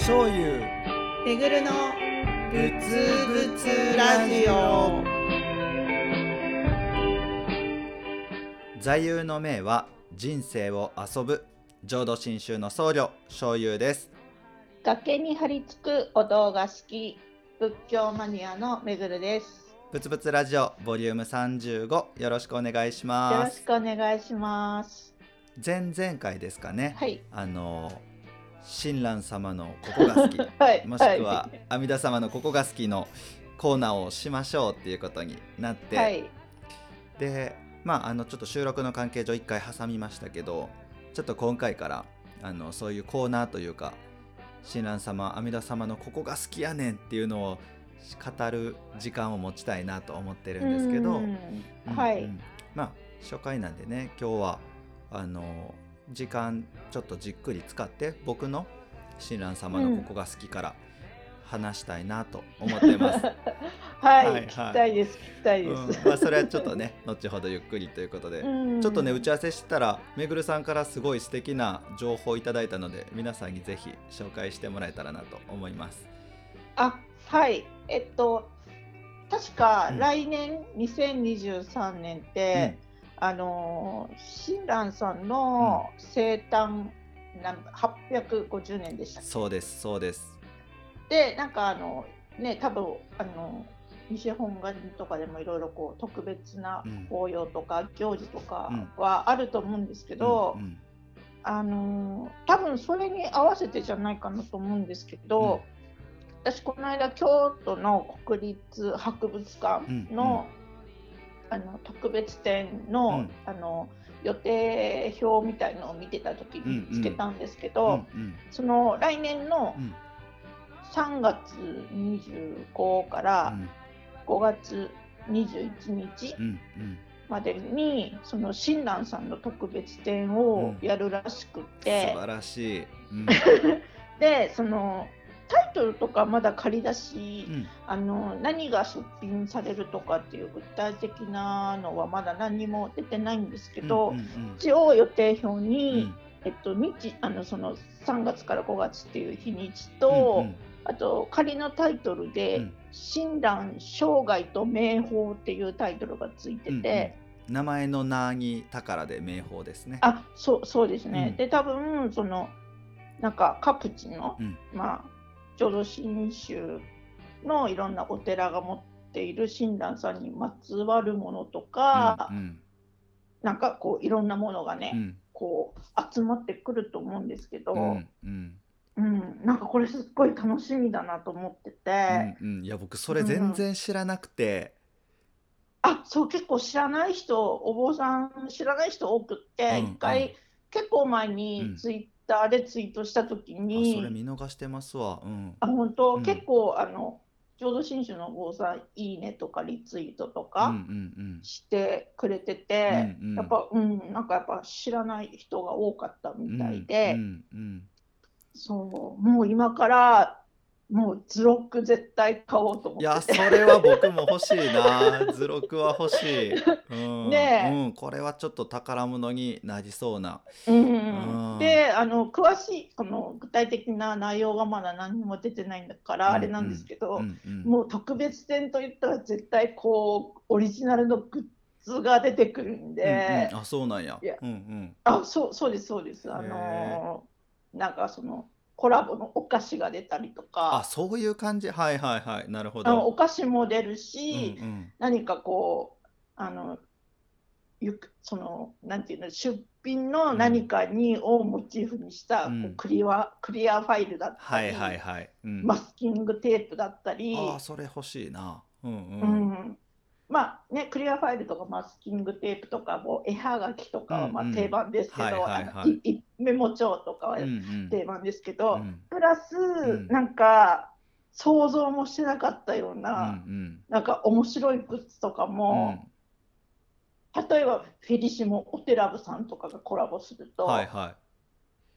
醤油。めぐるのぶつぶつラジオ。座右の銘は人生を遊ぶ。浄土真宗の僧侶醤油です。崖に張り付くお堂が好き。仏教マニアのめぐるです。ぶつぶつラジオボリューム35よろしくお願いしよます。ろしくお願いします。前々回ですかね、はい。あの親鸞様のここが好き。はいもしくは阿弥陀様のここが好きのコーナーをしましょうっていうことになって、はい。でまああのちょっと収録の関係上一回挟みましたけどちょっと今回からあのそういうコーナーというか親鸞様阿弥陀様のここが好きやねんっていうのを語る時間を持ちたいなと思ってるんですけど、うん。うんはい、うん。まあ初回なんでね今日はあの時間ちょっとじっくり使って僕の親鸞様のここが好きから話したいなと思ってます。はい、はい聞きたいです聞きたいでうん。す、まあ、それはちょっとね後ほどゆっくりということで、うん。ちょっとね打ち合わせしたらめぐるさんからすごい素敵な情報をいただいたので皆さんにぜひ紹介してもらえたらなと思います。あはい。えっと確かうん。来年2023年って、あのー親鸞さんの生誕なん850年でしたそうですそうです。でなんかあのね多分あの西本願とかでもいろいろこう特別なうん。法要とか行事とかはあると思うんですけど、うんうん。あの多分それに合わせてじゃないかなと思うんですけど、私この間京都の国立博物館の,、あの特別展の,、うん。あの予定表みたいのを見てた時につけたんですけど、うんうん。その来年のうん。3月25からうん。5月21日うんうん。までにその親鸞さんの特別展をやるらしくて、素晴らしい。うん。でそのタイトルとかまだ仮だし、うん。あの何が出品されるとかっていう具体的なのはまだ何にも出てないんですけど、うんうん一応予定表うん。に、えっと、日あのその3月から5月っていう日にちうんと、うん。あと仮のタイトルでうん「親鸞生涯と名宝」っていうタイトルがついてて、名前の名に宝で名宝ですね。あそうそうですね、うん。で多分そのなんかカプチンの、うん。まあ浄土真宗のいろんなお寺が持っている親鸞さんにまつわるものとか、うんなんかこういろんなものがね、うんこう集まってくると思うんですけど、ううん。んうんなんかこれすっごい楽しみだなと思ってて、うんうん。いや僕それ全然知らなくて、あそう結構知らない人お坊さん知らない人多くって、うん一回、うん結構前うん。にツイッターでツイートした時あに、それ見逃してますわ。うん。あ本当、うん。結構あの浄土真宗のお坊さんいいねとかリツイートとうんうかん。してくれてて、うんうん。やっぱうんなんかやっぱ知らない人が多かったうんみたいで、うんうん。そう。もう今からもう図録絶対買おうといやそ思って。て。れは僕も欲しいな。図録は欲しい、うん。ねえ。うん、これはちょっと宝物になりそうな。うん。うん。であの詳しいこの具体的な内容がまだ何も出てないんだからあれなんですけど、うんうんもう特別展といったら絶対こうオリジナルのグッズが出てくるんで、うんうん。あそうなんや。いや。うんうん。あそうそうですそうです。あのーなんかそのコラボのお菓子が出たりとあかそういう感じ？はいはいはい。なるほあのおど菓子も出るうんし、うん。何かこうあのゆくそのなんていうの出品の何かにをモチーフにした、うん。こうクリアクリアファイルだったり、はいはいはい、うん、マスキングテープだったり、ああそれ欲しいな。うんううんんまあねクリアファイルとかマスキングテープとかも絵はがきとかはまうんうん。あ定番ですけど、メモ帳とかはうんうん。定番ですけど、うん。プラス、ん。なんか想像もしてなかったよううんな、うん。なんか面白いグッズとかも、例えばフェリシモお寺部さんとかがコラボすると、はいは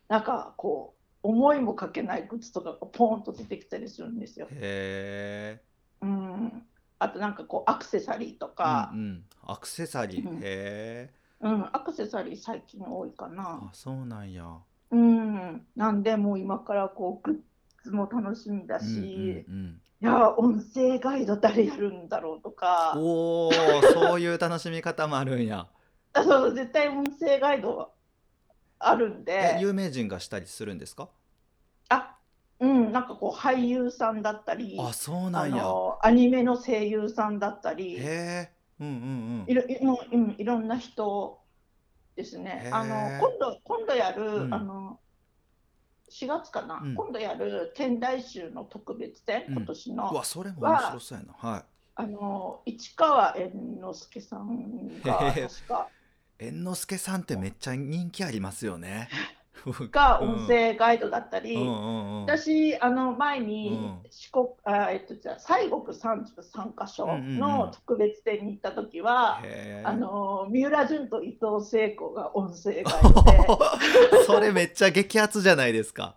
なんかこう思いもかけないグッズとかがポーンと出てきたりするんですよ。い。へえうん、あとなんかこうアクセサリーとか。う、んうん、アクセサリー、うん。へえ。うんアクセサリー最近多いかな。あ。そうなんや。うん、なんでもう今からこうグッツも楽しみだし、うんうんいや音声ガイド誰やるんだろうとうん、か。おおそういう楽しみ方もあるんや。あ そう絶対音声ガイドあるんえで有名人がしたりするんですか？あうんなんかこう俳優さんだったりあそうあなんや。のアニメの声優さんだったりへえうんうんいろいろうんいろんな人ですね。あの今度今度やる、うん。あの4月かな、うん。今度やる天台宗の特別展、うん。今年うんうのわそれも面白そうやな。はい。あの市川猿之助さんがへー確か。猿之助さんってめっちゃ人気ありますよね が音声ガイドだったり、私あの前にうん。四国、あえっとじゃあ西国33カ所うんうんうんの特別展に行った時は、あの三浦淳と伊藤聖子が音声ガイドで。それめっちゃ激アツじゃないですか。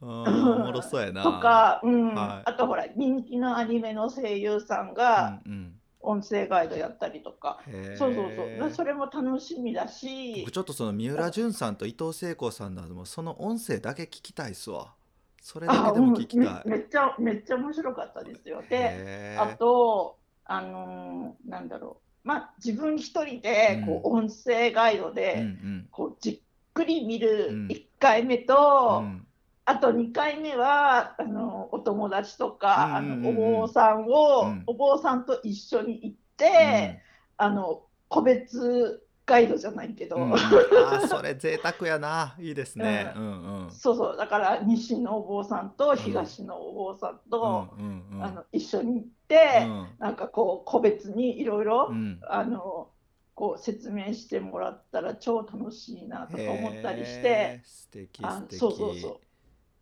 うんおもろそうやな。とか、うん。はい。あとほら人気のアニメの声優さんうんがうん、音声ガイドやったりとか、そうそうそう。それも楽しみだし。僕ちょっとその三浦淳さんと伊藤聖子さんのもうその音声だけ聞きたいっすわ。それだあけでも聞きうんたい。めめっちゃめっちゃ面白かったですよ。であとあのーなんだろう。まあ自分一人でこう、音声ガイドうんで、うん。こうじっくり見るうん。1回目と、うんあと2回目はあのお友達とか、うんうんうんうん。あのお坊さんを、うん。お坊さんと一緒に行って、あの個別ガイドじゃないけど、うん。うんあーそれ贅沢やな。いいですね。うん。うん。そうそう。だから西のお坊さんと東のお坊さんと、うんうんうん。あの一緒に行って、うん。なんかこう個別にいろいろうん。あのこう説明してもらったら超楽しいなとか思ったりしへてー素敵あ素敵。そうそうそう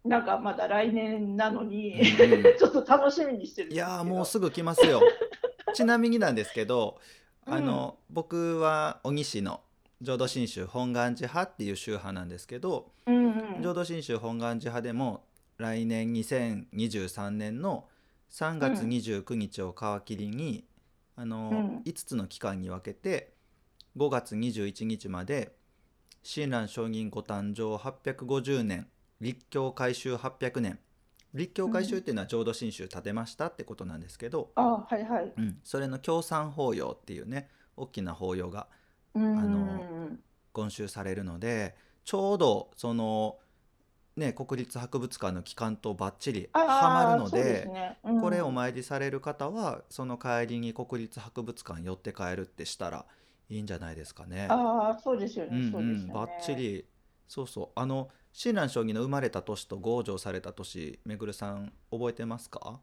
なんかまだ来年なのに、うん。うんちょっと楽しみにしてるんいやーもうすぐ来ますよ。ちなみになんですけどうん。あの、僕は小木市の浄土真宗本願寺派っていう宗派なんですけどうんうん。浄土真宗本願寺派でも来年2023年の3月29日を皮切りに、あのうん。5つの期間に分けて5月21日まで親鸞上人ご誕生850年立教改修800年立教改修っていうのは浄土真宗建てましたってことなんですけど、あはいはい。うん、それの協賛法要っていうね大きな法要がうんあの今週されるのでちょうどそのね国立博物館の期間とばっちりはまるのですねうんこれお参りされる方はその帰りに国立博物館寄って帰るってしたらいいんじゃないですかね。ああそうですよね。う。うん、ばっち。りそうそうあの親鸞将棋の生まれた年と強情された年めぐるさん覚えてますか？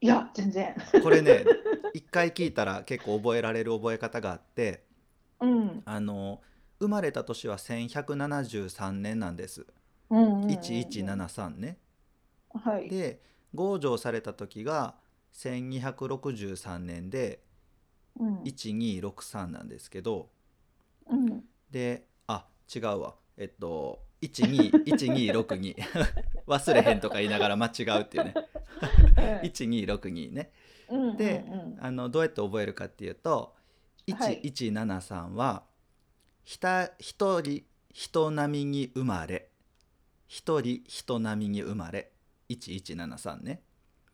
いや全然。これね 一回聞いたら結構覚えられる覚え方があってうん。あの生まれた年は1173年なんですうんうんうんうん。1173ねはい。で強情された時が1263年でうん1263なんですけどうん。であ違うわ。えっと121262 忘れへんとか言いながら間違うっていうね。1262ね。うんうんでうん。あのどうやって覚えるかっていうとはい。1173はひた一人人並みに生まれ。一人人並みに生まれ。1173ね。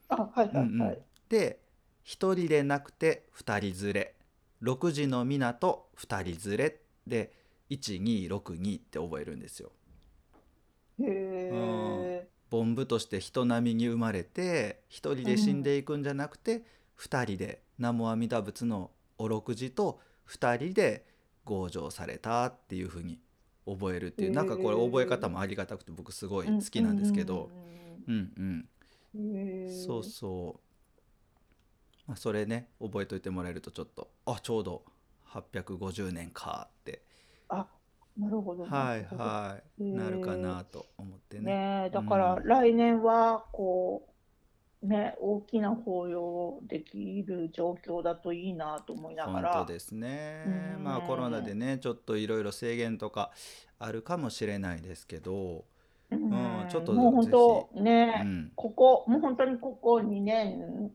あはいはいうんうん。はい。で一人でなくて二人連れ。6時の港二人連れ。で1262って覚えるんですよ。へえ。凡夫として人並みに生まれて一人で死んでいくんじゃなくて、二人で南無阿弥陀仏のお六時と二人で強情されたっていうふうに覚えるっていう、なんかこれ覚え方もありがたくて僕すごい好きなんですけど、うんうん。そうそう、まあ、それね覚えといてもらえるとちょっとあちょうど850年かってあなるほど。はいはい。なるかなと思ってね。ねえだから来年はこうね大きな法要できる状況だといいなと思いなが本ら当ですね。うん。まあコロナでねちょっといろいろ制限とかあるかもしれないですけど、うん。ちょっともう本当うね、ん。ここもう本当にここ2年。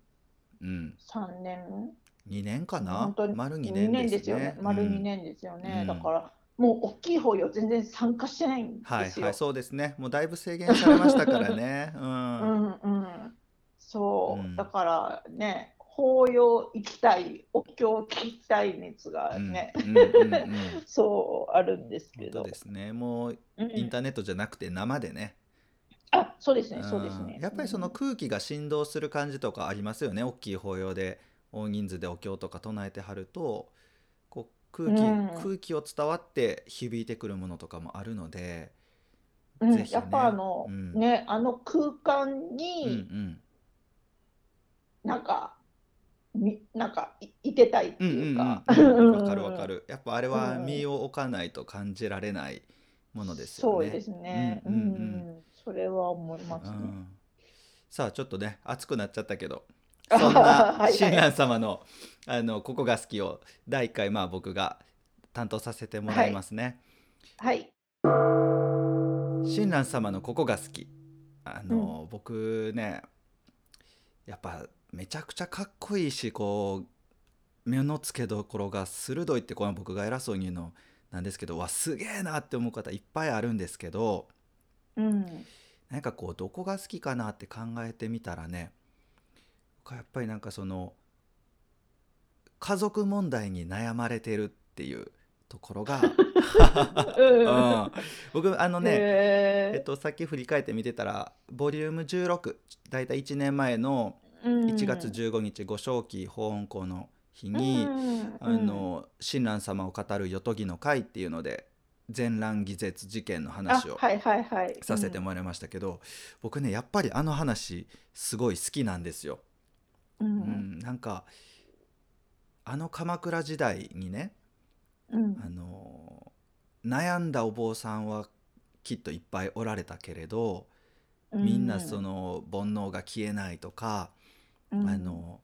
うん、3年。2年かな？丸2 2年で年ですすよね。ね。丸2うん。年ですよね。うんだからもう大きい方よ全然参加してないんはいはい、ですよ。そうですね。もうだいぶ制限されましたからね。う。うんんうん、そう、うんだからね法要行きたいお経聞きたい熱がうんね、うんうんうん そうあるんですけ本当ど、ですね。もううんインターネットじゃなくて生でね。あそうですねそうですね。うんやっぱりその空気が振動する感じとかありますよね。大きい法要で大人数でお経とか唱えてはると、空気、うん空気を伝わって響いてくるものとかもあるので、うんねやっぱあの、うんねあの空間うんうにん。なんか、みなんかいいてたいってうんうんいうか、うん わかるわかる。る。やっぱあれはうん身を置かないと感じられないものですよね。そうですね。うんんううんうんそれは思いますね。うんさあちょっとね熱くなっちゃったけどあ そんなはいはい親鸞様の「あのここが好き」を第1回まあ僕が担当させてもらいますね。はい。親鸞様の「ここが好き」あの、僕ねやっぱめちゃくちゃかっこいいしこう目の付けどころが鋭いってこの僕が偉そうに言うのなんですけどわすげえなって思う方いっぱいあるんですけどうん。なんかこうどこが好きかなって考えてみたらねやっぱりなんかその家族問題に悩まれてるっていうところが、うん、僕あのね、えっえと、さっき振り返って見てたらボリューム16だいたい1年前の1月15日ご正期法恩公の日に、あの親鸞様を語る「よとぎの会」っていうので全乱偽絶事件の話を。させてもらいましたけど、僕ねやっぱりあの話すごい好きなんですよ。ううんん、なんかあの鎌倉時代にね、うん。あの悩んだお坊さんはきっといっぱいおられたけれどみんなその煩悩が消えないとか、うん。あの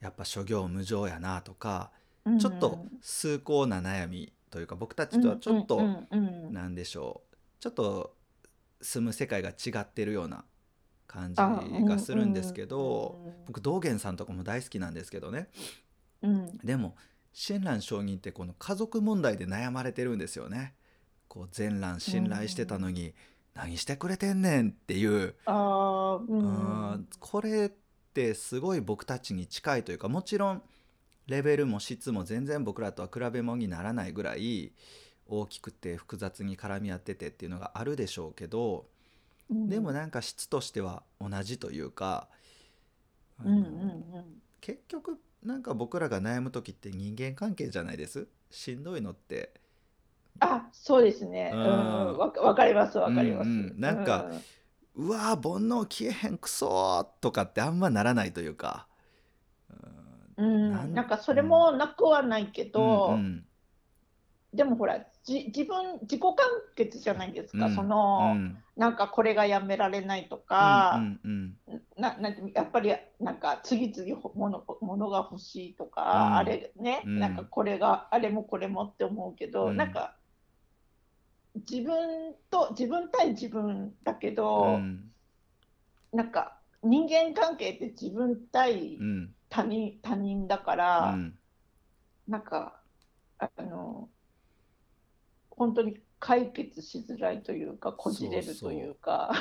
やっぱ諸行無常やなとか、うん。ちょっと崇高な悩みというか僕たちとはちょっと、うん。うん。うんなんでしょうちょっと住む世界が違ってるような感じあがするんですけど、うん僕道元さんとかも大好きなんですけどね。うん。でも親鸞上人ってこの家族問題で悩まれてるんですよね。こう善鸞信頼してたのに、何してくれてんねんっていう、ううん。ん。これってすごい僕たちに近いというかもちろんレベルも質も全然僕らとは比べ物にならないぐらい大きくて複雑に絡み合っててっていうのがあるでしょうけど、でもなんか質としては同じというか、うんうんうん。結局なんか僕らが悩む時って人間関係じゃないです？しんどいのって。あ、そうですね。ううんん、わかわかります、わかります。うんうん。なんかうわー煩悩消えへんくそーとかってあんまならないというか、うん、うん。なんなんかそれもなくはないけど、うんうんでもほら、じ自分、自己完結じゃないですか、うん。その、うん。なんかこれがやめられないとか、うんうんななやっぱりなんか次々ほものものが欲しいとか、うん。あれね、うん。なんかこれがあれもこれもって思うけど、うん。なんか自分と自分対自分だけうど、ん。なんか人間関係って自分対うん。他人他人だかうら、ん。なんかあの本当に解決しづらいというかこじれるというか。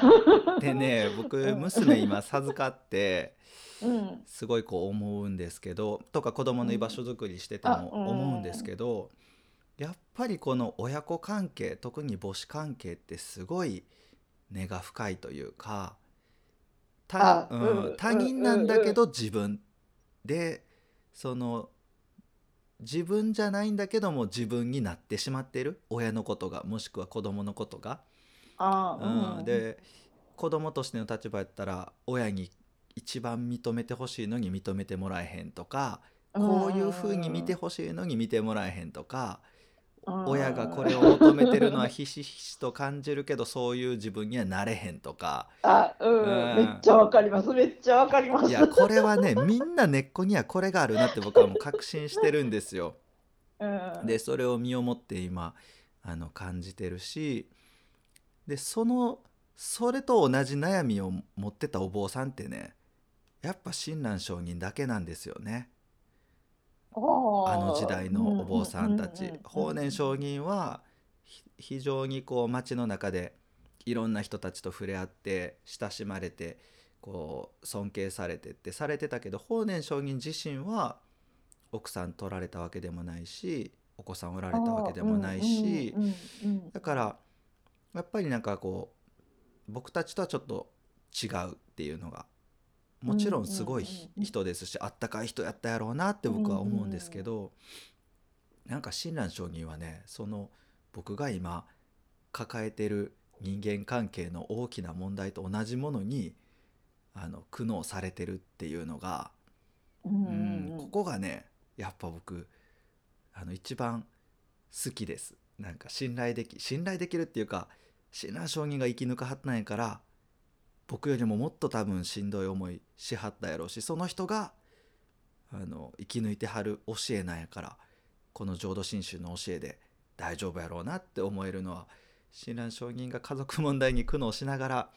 でね僕うん。娘今授かってうん。すごいこう思うんですけどとか子供の居場所づくりしてても思うんですけどやっぱりこの親子関係特に母子関係ってすごい根が深いというかたうん他人なんだけど自分でその自分じゃないんだけども自分になってしまってる？親のことがもしくは子供のことが。あうん、で子供としての立場やったら親に一番認めてほしいのに認めてもらえへんとかこういうふうに見てほしいのに見てもらえへんとか親がこれを求めてるのはひしひしと感じるけどそういう自分にはなれへんとかあ、うん、うんめっちゃわかります。めっちゃわかります。いやこれはねみんな根っこにはこれがあるなって僕はもう確信してるんですよ。うん、でそれを身をもって今あの感じてるしでそのそれと同じ悩みを持ってたお坊さんってねやっぱ親鸞上人だけなんですよねああの時代のお坊さんたち。法然上人人は非常にこう街の中でいろんな人たちと触れ合って親しまれてこう尊敬されてってされてたけど法然上人自身は奥さん取られたわけでもないしお子さんおられたわけでもないしだからやっぱりなんかこう僕たちとはちょっと違うっていうのがもちろんすごい人ですしあったかい人やったやろうなって僕は思うんですけどなんか親鸞上人はねその僕が今抱えてる人間関係の大きな問題と同じものにあの苦悩されてるっていうのが、うん、ここがねやっぱ僕あの一番好きです。なんか信頼でき信頼できるっていうか親鸞上人が生き抜かはったんやから僕よりももっと多分しんどい思いしはったやろうしその人があの生き抜いてはる教えなんやからこの浄土真宗の教えで大丈夫やろうなって思えるのは親鸞上人が家族問題に苦悩しながら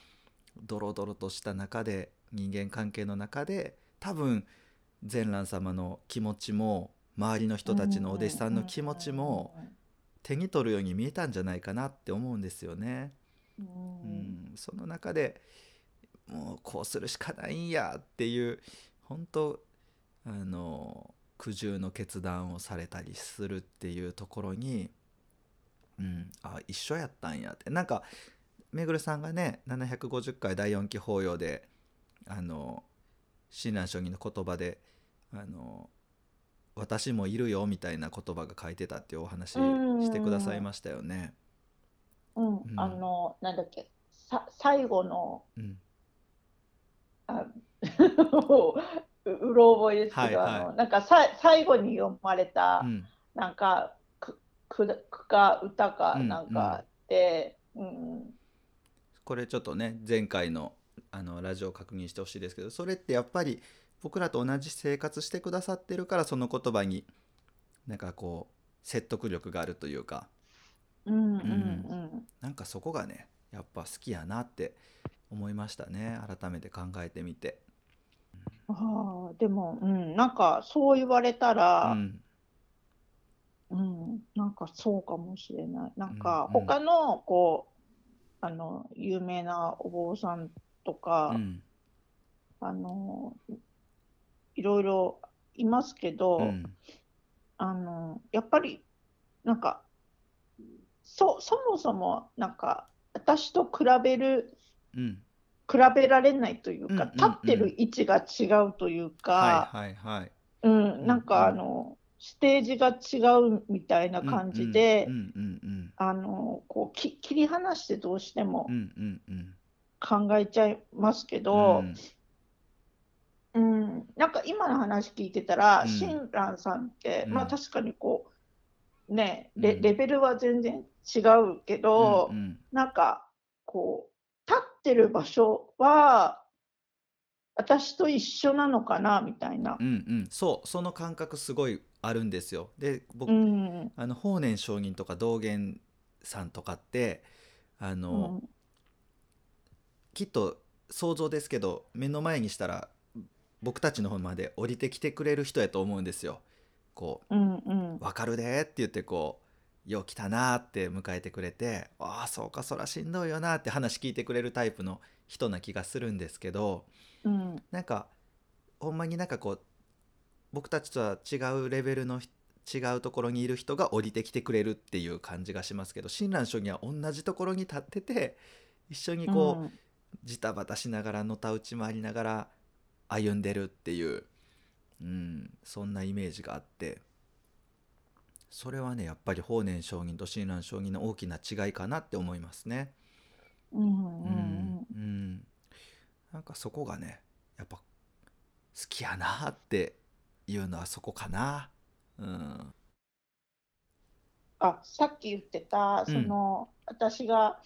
ドロドロとした中で人間関係の中で多分善蘭様の気持ちも周りの人たちのお弟子さんの気持ちも手に取るように見えたんじゃないかなって思うんですよね。うん、その中でもうこうするしかないんやっていう本当あの苦渋の決断をされたりするっていうところに、うん、あ一緒やったんやって。なんかめぐるさんがね750回第4期法要であの親鸞上人の言葉であの「私もいるよ」みたいな言葉が書いてたっていうお話してくださいましたよね。うん、うん、あのなんだっけさ最後の、うん、あうろ覚えですけど、はいはい、あのなんかさ最後に読まれた、うん、なんか句か歌かなんかで、うん、うん、これちょっとね前回のあのラジオを確認してほしいですけどそれってやっぱり僕らと同じ生活してくださってるからその言葉になんかこう説得力があるというか、うんうん。うん、なんかそこがねやっぱ好きやなって思いましたね。改めて考えてみて。あでも、うん、なんかそう言われたら、うん、うん、なんかそうかもしれない。なんか他のこう、あの有名なお坊さんとか、うん、あのいろいろいますけど、うん、あのやっぱりなんかそそもそもなんか私と比べる、うん、比べられないというか、立ってる位置が違うというか、うん、なんかあの、ステージが違うみたいな感じで、あのこうき切り離してどうしても考えちゃいますけど、うん、うん、なんか今の話聞いてたら、親鸞さんって、まあ確かにこうねレレベルは全然違うけど、うんうん、なんかこう立ってる場所は私と一緒なのかなみたいな。うんうん、そうその感覚すごいあるんですよ。で僕、うん、あの法然上人とか道元さんとかってあの、うん、きっと想像ですけど目の前にしたら僕たちの方まで降りてきてくれる人やと思うんですよ。こう、うんうん、分かるでって言ってこうよう来たなって迎えてくれてああそうかそらしんどいよなって話聞いてくれるタイプの人な気がするんですけど、うん、なんかほんまになんかこう僕たちとは違うレベルの違うところにいる人が降りてきてくれるっていう感じがしますけど親鸞聖人は同じところに立ってて一緒にこう、うん、ジタバタしながらのたうち回りながら歩んでるっていう、うん、そんなイメージがあって。それはねやっぱり法然上人と親鸞上人の大きな違いかなって思いますね。うんうん、うん、なんかそこがねやっぱ好きやなっていうのはそこかな。うん、あさっき言ってたその、うん、私が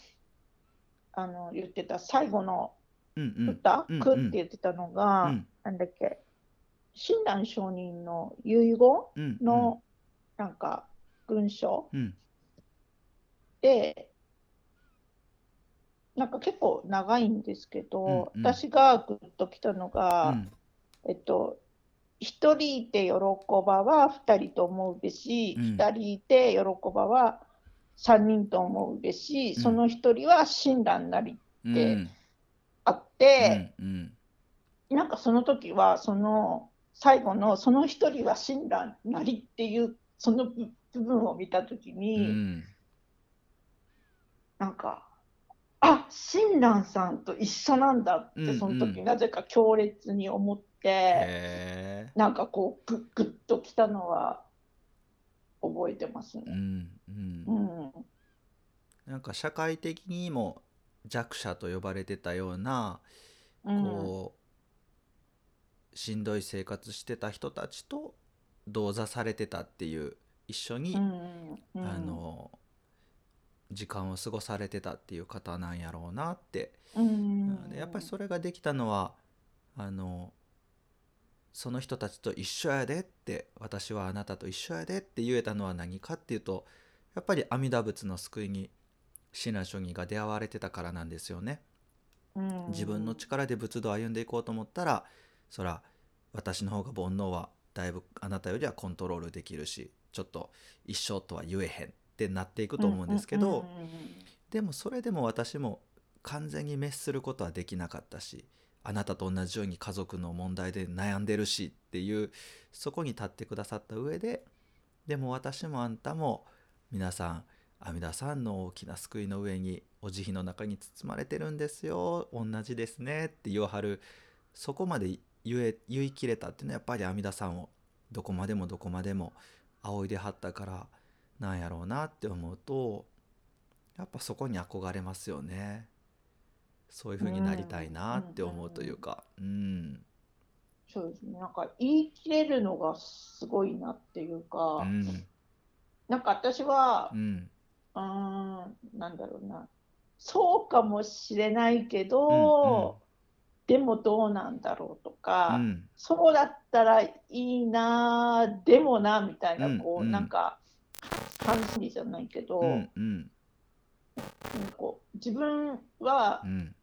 あの言ってた最後の歌「うんうん、く」って言ってたのが、うん、なんだっけ親鸞上人の遺言のなんか文章、うん、でなんか結構長いんですけど、うんうん、私がグッときたのが、うん、えっと一人いて喜ばは二人と思うべし、うん、人いて喜ばは3人と思うべし、その1人は親鸞なりってあって、なんかその時はその最後のその1人は親鸞なりっていうその部分を見た時に、うん、なんかあ親鸞さんと一緒なんだってその時なぜか強烈に思って、うん、なんかこうグッグッときたのは覚えてますね。うんうん。なんか社会的にも弱者と呼ばれてたようなこう、しんどい生活してた人たちと同座されてたっていう一緒に、うんうん、あの時間を過ごされてたっていう方なんやろうなって、うん、でやっぱりそれができたのはあのその人たちと一緒やでって私はあなたと一緒やでって言えたのは何かっていうとやっぱり阿弥陀仏の救いに親鸞聖義が出会われてたからなんですよね。自分の力で仏道を歩んでいこうと思ったらそら私の方が煩悩はだいぶあなたよりはコントロールできるしちょっと一生とは言えへんってなっていくと思うんですけどでもそれでも私も完全に滅することはできなかったしあなたと同じように家族の問題で悩んでるしっていうそこに立ってくださった上ででも私もあんたも皆さん阿弥陀さんの大きな救いの上にお慈悲の中に包まれてるんですよ。同じですねって言わはるそこまで言え言い切れたっていうのはやっぱり阿弥陀さんをどこまでもどこまでも仰いではったからなんやろうなって思うとやっぱそこに憧れますよね。そういう風になりたいなって思うというか、うん、うん、そうですね。なんか言い切れるのがすごいなっていうか、うん、なんか私は、うん、うんなんだろうな。そうかもしれないけど、うんうん、でもどうなんだろうとか、うん、そうだったらいいなでもなみたいな、こう、うん。うん、なんか感じじゃないけど、うんうん、こう自分は、うん。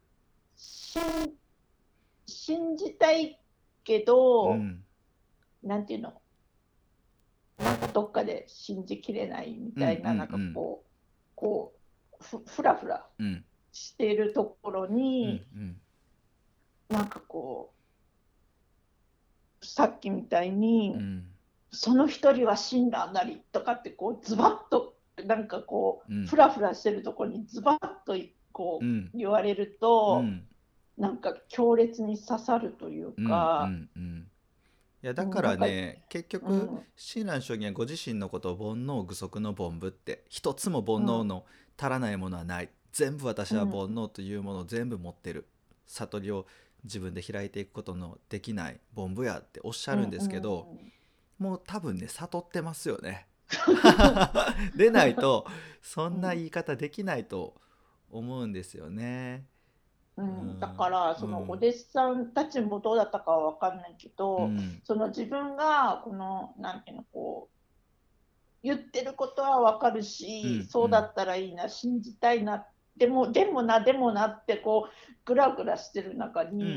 信じたいけど、うん、なんていうの？なんかどっかで信じきれないみたいな、うんうんうん、なんかこうこうふふらふらしているところに、うんうん、なんかこうさっきみたいに、うん、その一人は死んだなりとかってこうズバッとなんかこう、うん、ふらふらしてるところにズバッとこう言われると、うん、なんか強烈に刺さるというか。うんうんうん。いやだからね結局親鸞聖人はご自身のことを煩悩具足の凡夫って一つも煩悩の足らないものはない、全部私は煩悩というものを全部持ってる。悟りを自分で開いていくことのできない凡夫やっておっしゃるんですけど、もう多分ね悟ってますよね。でないとそんな言い方できないと思うんですよね。うん、だからそのお弟子さんたちもどうだったかは分かんないけど、うん、その自分がこのなんていうのこう言ってることは分かるし、うん、そうだったらいいな信じたいなでもでもなでもなってこうグラグラしてる中に、うんうんう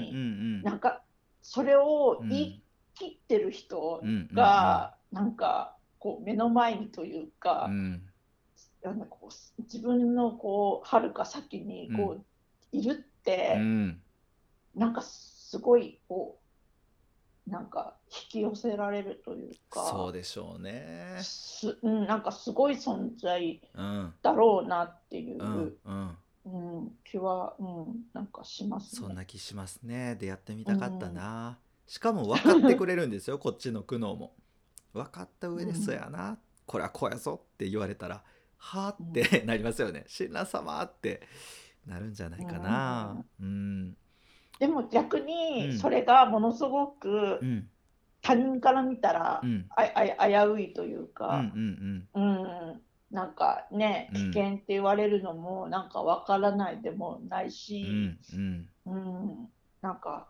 ん、なんかそれを言い切ってる人が、なんかこう目の前にというか、うん、あのこう自分のこう遥か先にこう、いるって、うん、なんかすごいこうなんか引き寄せられるというかそうでしょうね。す、うん、なんかすごい存在だろうなっていう、うんうん。うん、気は、うん、なんかします、ね、そんな気しますね。でやってみたかったな、うん、しかも分かってくれるんですよ こっちの苦悩も。分かった上でそうやな、これはこうやぞって言われたらはあって なりますよね。親鸞様ってなるんじゃないかな。うん、でも逆にそれがものすごく他人から見たら、うん、ああ危ういというか、うんなんかね危険って言われるのもなんかわからないでもないし、うんなんか、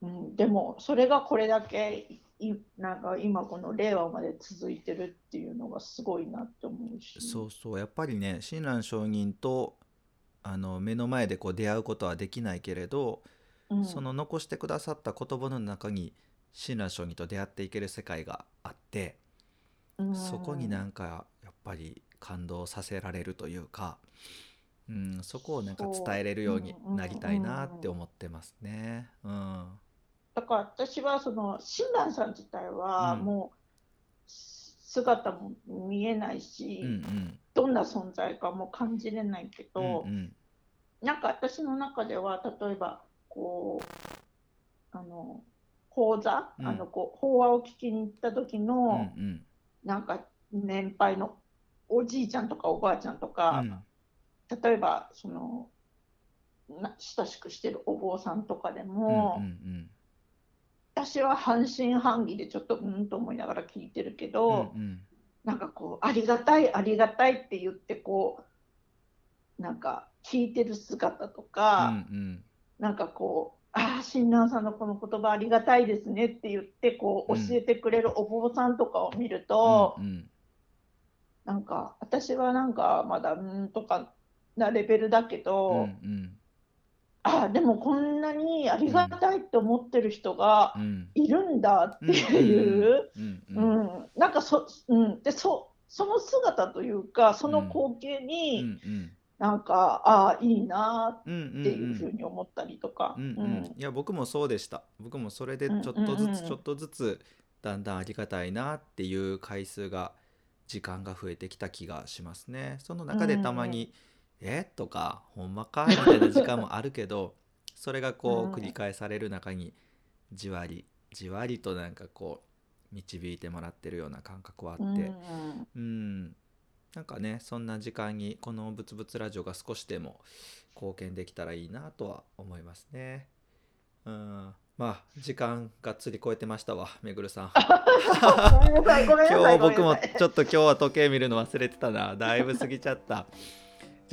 うん、でもそれがこれだけいなんか今この令和まで続いてるっていうのがすごいなって思うし。そうそう。やっぱりね親鸞上人とあの目の前でこう出会うことはできないけれど、うん、その残してくださった言葉の中に親鸞上人と出会っていける世界があって、うん、そこになんかやっぱり感動させられるというか、うん、そこをなんか伝えれるようになりたいなって思ってますね。うん、だから私はその親鸞さん自体はもう姿も見えないし、うんうん、どんな存在かも感じれないけど、うんうん、なんか私の中では例えばこうあの講座、うん、あのこう法話を聞きに行った時の、うんうん、なんか年配のおじいちゃんとかおばあちゃんとか、うん、例えばその親しくしてるお坊さんとかでも、うんうんうん。私は半信半疑でちょっとうんと思いながら聞いてるけど、うんうん、なんかこうありがたいありがたいって言ってこうなんか聞いてる姿とか、うんうん、なんかこうああ親鸞さんのこの言葉ありがたいですねって言ってこう教えてくれるお坊さんとかを見ると、うんうん、なんか私はなんかまだうんとかなレベルだけど、うんうんあでもこんなにありがたいって思ってる人がいるんだっていう、なんかそ,、うん、でそその姿というかその光景に、なんかああいいなっていうふうに思ったりとか。いや僕もそうでした。僕もそれでちょっとずつちょっとずつだんだんありがたいなっていう回数が時間が増えてきた気がしますね。その中でたまに、うんうんえ？とかほんまか？みたいな時間もあるけど それがこう繰り返される中にじわりじわりとなんかこう導いてもらってるような感覚はあって。うんなんかねそんな時間にこの「ぶつぶつラジオ」が少しでも貢献できたらいいなとは思いますね。うん。まあ時間がっつり超えてましたわめぐるさん。今日僕もちょっと今日は時計見るの忘れてたな。だいぶ過ぎちゃった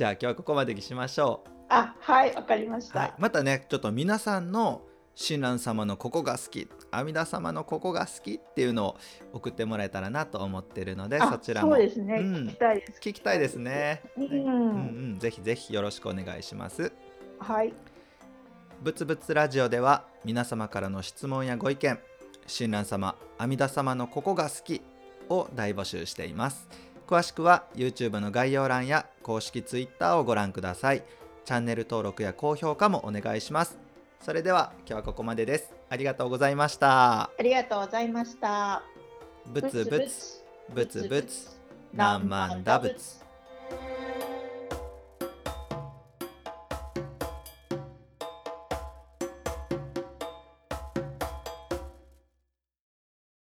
じゃあ今日はここまでにしましょう。あはいわかりました、はい、またねちょっと皆さんの親鸞様のここが好き阿弥陀様のここが好きっていうのを送ってもらえたらなと思ってるのでそちらも。そうですね、うん、聞きたいです。聞きたいですね、うん、うんうん。ぜひぜひよろしくお願いします。はい。ぶつぶつラジオでは皆様からの質問やご意見親鸞様阿弥陀様のここが好きを大募集しています詳しくは YouTube の概要欄や公式 Twitter をご覧ください。チャンネル登録や高評価もお願いします。それでは今日はここまでです。ありがとうございました。ありがとうございました。ぶつぶつ、ぶつぶつ、何万打仏。